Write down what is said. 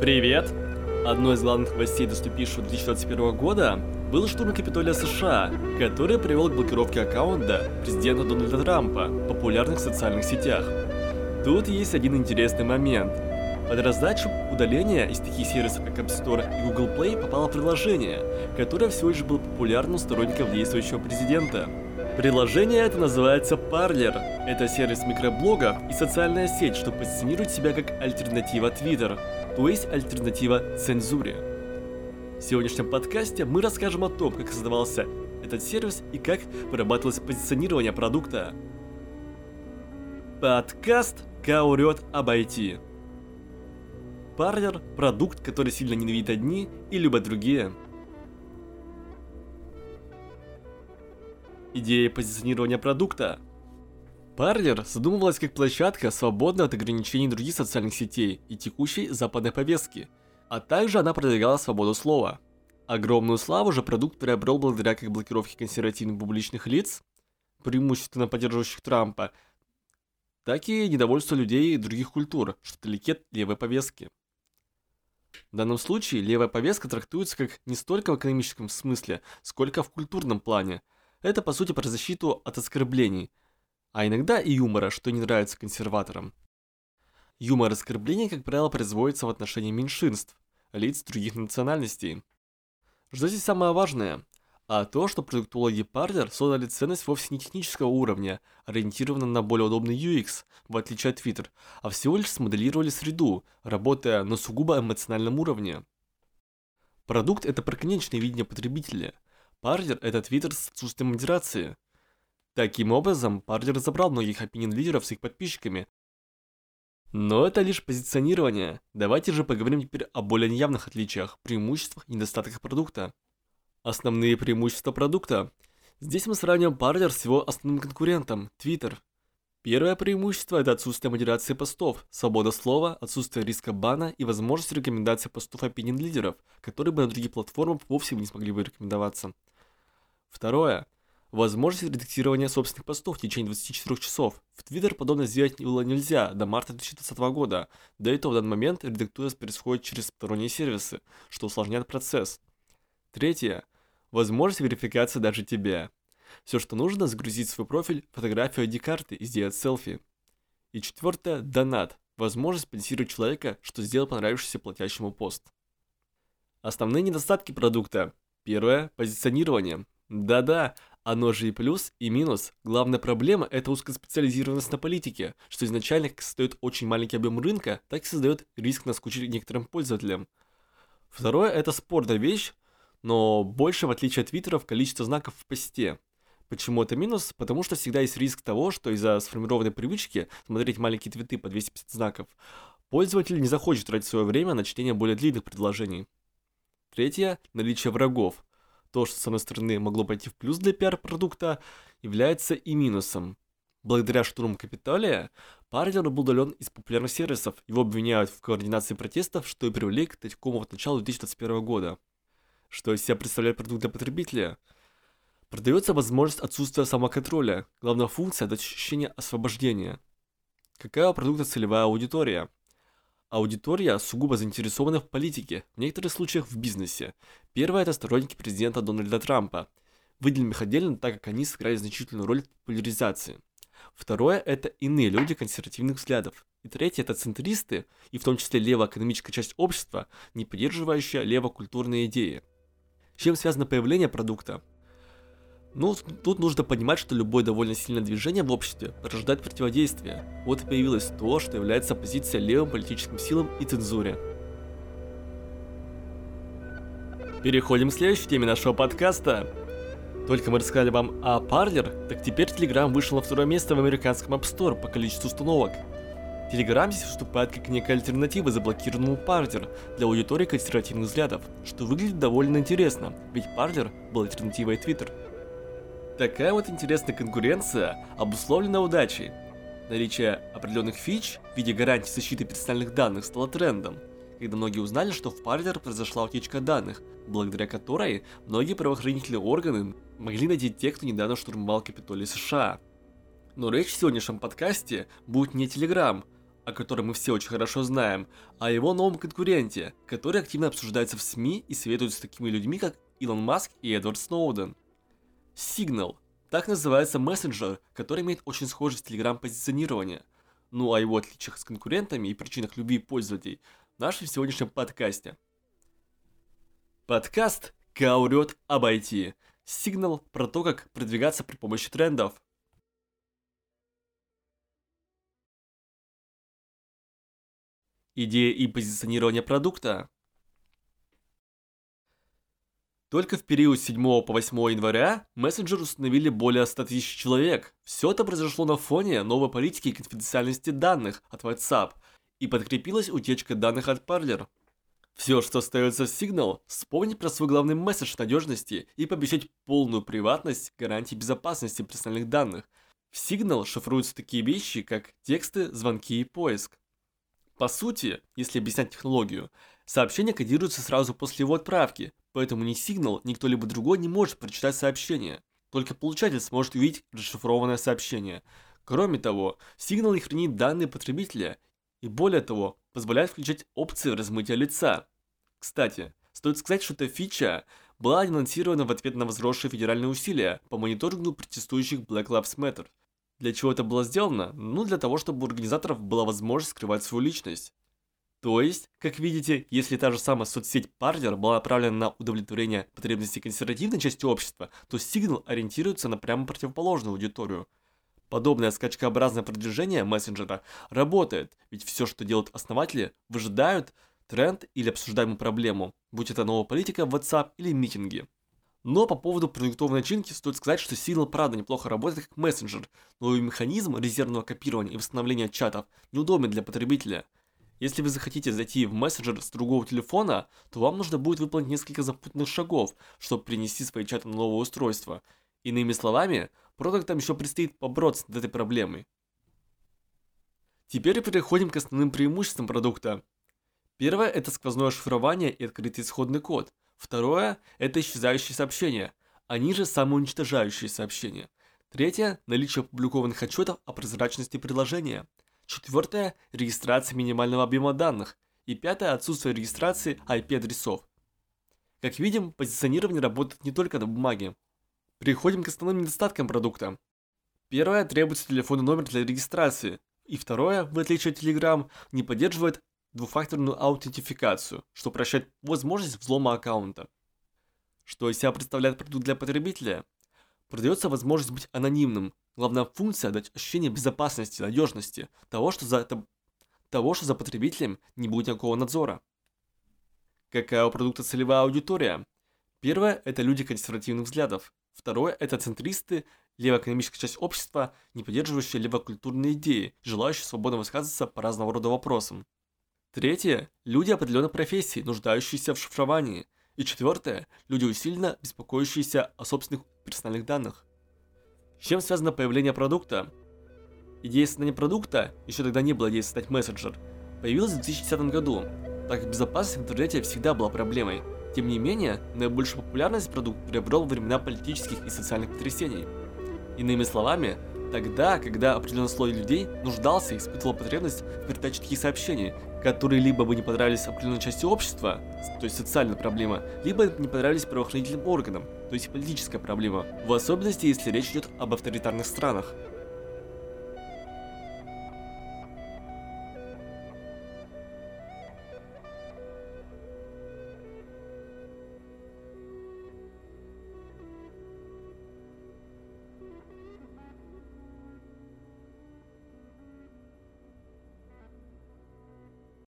Привет! Одной из главных новостей наступившего 2021 года был штурм Капитолия США, который привел к блокировке аккаунта президента Дональда Трампа в популярных социальных сетях. Тут есть один интересный момент. Под раздачу удаления из таких сервисов, как App Store и Google Play, попало приложение, которое всего лишь было популярным у сторонников действующего президента. Приложение это называется Parler. Это сервис микроблогов и социальная сеть, что позиционирует себя как альтернатива Twitter, то есть альтернатива цензуре. В сегодняшнем подкасте мы расскажем о том, как создавался этот сервис и как вырабатывалось позиционирование продукта. Подкаст «Каурет об IT». Parler – продукт, который сильно ненавидят одни и любят другие – Идея позиционирования продукта. Parler задумывалась как площадка, свободная от ограничений других социальных сетей и текущей западной повестки, а также она продвигала свободу слова. Огромную славу же продукт приобрел благодаря как блокировке консервативных публичных лиц, преимущественно поддерживающих Трампа, так и недовольство людей других культур, что далеки от левой повестки. В данном случае левая повестка трактуется как не столько в экономическом смысле, сколько в культурном плане – это по сути про защиту от оскорблений, а иногда и юмора, что не нравится консерваторам. Юмор оскорблений, как правило, производится в отношении меньшинств, лиц других национальностей. Что здесь самое важное? А то, что продуктологи Parler создали ценность вовсе не технического уровня, ориентированную на более удобный UX, в отличие от Twitter, а всего лишь смоделировали среду, работая на сугубо эмоциональном уровне. Продукт – это про конечное видение потребителя – Парлер – это твиттер с отсутствием модерации. Таким образом, Парлер разобрал многих опинион-лидеров с их подписчиками. Но это лишь позиционирование. Давайте же поговорим теперь о более неявных отличиях, преимуществах и недостатках продукта. Основные преимущества продукта. Здесь мы сравниваем Parler с его основным конкурентом – Twitter. Первое преимущество – это отсутствие модерации постов, свобода слова, отсутствие риска бана и возможность рекомендации постов opinion лидеров, которые бы на других платформах вовсе не смогли бы рекомендоваться. Второе. Возможность редактирования собственных постов в течение 24 часов. В Twitter подобное сделать было нельзя до марта 2020 года. До этого в данный момент редактура происходит через сторонние сервисы, что усложняет процесс. Третье. Возможность верификации даже тебя. Все, что нужно, загрузить в свой профиль фотографию ID-карты и сделать селфи. И четвертое – донат. Возможность спонсировать человека, что сделал понравившийся платящему пост. Основные недостатки продукта. Первое – позиционирование. Да-да, оно же и плюс, и минус. Главная проблема – это узкоспециализированность на политике, что изначально как создает очень маленький объем рынка, так и создает риск наскучить некоторым пользователям. Второе – это спорная вещь, но больше, в отличие от твиттеров, количество знаков в посте. Почему это минус? Потому что всегда есть риск того, что из-за сформированной привычки смотреть маленькие твиты по 250 знаков, пользователь не захочет тратить свое время на чтение более длинных предложений. Третье – наличие врагов. То, что с одной стороны могло пойти в плюс для пиар-продукта, является и минусом. Благодаря штурму Капитолия, Парлер был удален из популярных сервисов, его обвиняют в координации протестов, что и привели к такому вот началу 2021 года. Что из себя представляет продукт для потребителя – Продается возможность отсутствия самоконтроля. Главная функция – это ощущение освобождения. Какая у продукта целевая аудитория? Аудитория сугубо заинтересована в политике, в некоторых случаях в бизнесе. Первая – это сторонники президента Дональда Трампа. Выделим их отдельно, так как они сыграли значительную роль в популяризации. Второе – это иные люди консервативных взглядов. И третье – это центристы, и в том числе левоэкономическая часть общества, не поддерживающая левокультурные идеи. С чем связано появление продукта? Ну, тут нужно понимать, что любое довольно сильное движение в обществе порождает противодействие. Вот и появилось то, что является оппозицией левым политическим силам и цензуре. Переходим к следующей теме нашего подкаста. Только мы рассказали вам о Parler, так теперь Telegram вышел на второе место в американском App Store по количеству установок. Telegram здесь выступает как некая альтернатива заблокированному Parler для аудитории консервативных взглядов, что выглядит довольно интересно, ведь Parler был альтернативой Twitter. Такая вот интересная конкуренция обусловлена удачей. Наличие определенных фич в виде гарантии защиты персональных данных стало трендом, когда многие узнали, что в Parler произошла утечка данных, благодаря которой многие правоохранительные органы могли найти тех, кто недавно штурмовал Капитолий США. Но речь в сегодняшнем подкасте будет не Telegram, о котором мы все очень хорошо знаем, а о его новом конкуренте, который активно обсуждается в СМИ и советует с такими людьми, как Илон Маск и Эдвард Сноуден. Signal – так называется мессенджер, который имеет очень схожее с Telegram позиционирование. Ну а его отличиях с конкурентами и причинах любви пользователей в нашем сегодняшнем подкасте. Подкаст «Каурет об IT». Сигнал про то, как продвигаться при помощи трендов. Идея и позиционирование продукта. Только в период с 7 по 8 января мессенджер установили более 100 тысяч человек. Все это произошло на фоне новой политики конфиденциальности данных от WhatsApp и подкрепилась утечка данных от Parler. Все, что остается в Signal, вспомнить про свой главный месседж надежности и пообещать полную приватность гарантии безопасности персональных данных. В Signal шифруются такие вещи, как тексты, звонки и поиск. По сути, если объяснять технологию, сообщение кодируется сразу после его отправки, поэтому ни сигнал, ни кто-либо другой не может прочитать сообщение. Только получатель сможет увидеть расшифрованное сообщение. Кроме того, сигнал не хранит данные потребителя и более того, позволяет включать опции размытия лица. Кстати, стоит сказать, что эта фича была анонсирована в ответ на возросшие федеральные усилия по мониторингу протестующих Black Lives Matter – для чего это было сделано? Ну, для того, чтобы у организаторов была возможность скрывать свою личность. То есть, как видите, если та же самая соцсеть Parler была направлена на удовлетворение потребностей консервативной части общества, то Signal ориентируется на прямо противоположную аудиторию. Подобное скачкообразное продвижение мессенджера работает, ведь все, что делают основатели, выжидают тренд или обсуждаемую проблему, будь это новая политика WhatsApp или митинги. Но по поводу продуктовой начинки стоит сказать, что Signal правда неплохо работает как мессенджер, но и механизм резервного копирования и восстановления чатов неудобен для потребителя. Если вы захотите зайти в мессенджер с другого телефона, то вам нужно будет выполнить несколько запутанных шагов, чтобы принести свои чаты на новое устройство. Иными словами, продуктам еще предстоит побороться над этой проблемой. Теперь переходим к основным преимуществам продукта. Первое – это сквозное шифрование и открытый исходный код – Второе – это исчезающие сообщения, они же самоуничтожающие сообщения. Третье – наличие опубликованных отчетов о прозрачности приложения. Четвертое – регистрация минимального объема данных. И пятое – отсутствие регистрации IP-адресов. Как видим, позиционирование работает не только на бумаге. Переходим к основным недостаткам продукта. Первое – требуется телефонный номер для регистрации. И второе, в отличие от Telegram, не поддерживает двухфакторную аутентификацию, что прощает возможность взлома аккаунта. Что из себя представляет продукт для потребителя? Продается возможность быть анонимным. Главная функция – дать ощущение безопасности, надежности, того, что за, того, что за потребителем не будет никакого надзора. Какая у продукта целевая аудитория? Первое – это люди консервативных взглядов. Второе – это центристы, левоэкономическая часть общества, не поддерживающая левокультурные идеи, желающие свободно высказываться по разного рода вопросам. Третье – люди определенной профессии, нуждающиеся в шифровании. И четвертое – люди усиленно беспокоящиеся о собственных персональных данных. С чем связано появление продукта? Идея создания продукта, еще тогда не было идеи создать мессенджер, появилась в 2010 году, так как безопасность в интернете всегда была проблемой. Тем не менее, наибольшую популярность продукт приобрел во времена политических и социальных потрясений. Иными словами, тогда, когда определенный слой людей нуждался и испытывал потребность в передаче таких сообщений, которые либо бы не понравились определенной части общества, то есть социальная проблема, либо не понравились правоохранительным органам, то есть политическая проблема, в особенности, если речь идет об авторитарных странах.